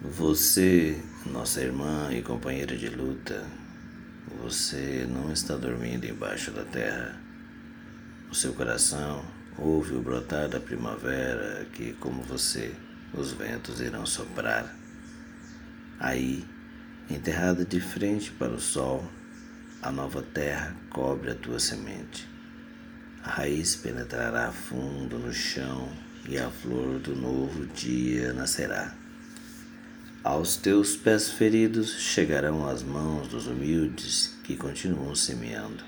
Você, nossa irmã e companheira de luta, você não está dormindo embaixo da terra. O seu coração ouve o brotar da primavera que, como você, os ventos irão soprar. Aí, enterrada de frente para o sol, a nova terra cobre a tua semente. A raiz penetrará fundo no chão e a flor do novo dia nascerá. Aos teus pés feridos chegarão as mãos dos humildes que continuam semeando.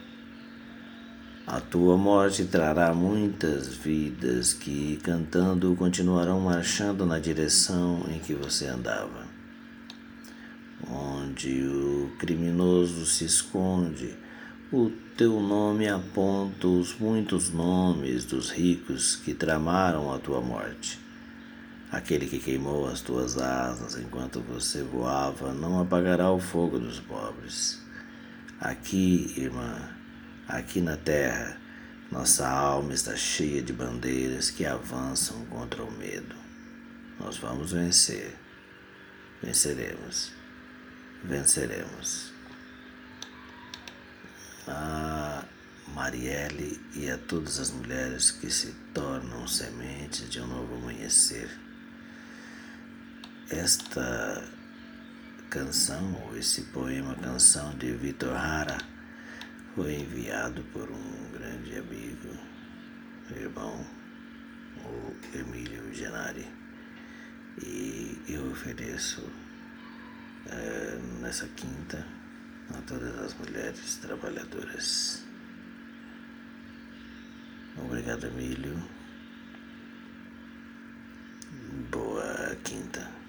A tua morte trará muitas vidas que, cantando, continuarão marchando na direção em que você andava. Onde o criminoso se esconde, o teu nome aponta os muitos nomes dos ricos que tramaram a tua morte. Aquele que queimou as tuas asas enquanto você voava não apagará o fogo dos pobres. Aqui, irmã, aqui na terra, nossa alma está cheia de bandeiras que avançam contra o medo. Nós vamos vencer. Venceremos. Venceremos. A Marielle e a todas as mulheres que se tornam sementes de um novo amanhecer esta canção, ou esse poema canção de Vitor Hara, foi enviado por um grande amigo, irmão, o Emílio Genari. E eu ofereço é, nessa quinta a todas as mulheres trabalhadoras. Obrigado, Emílio. Boa quinta.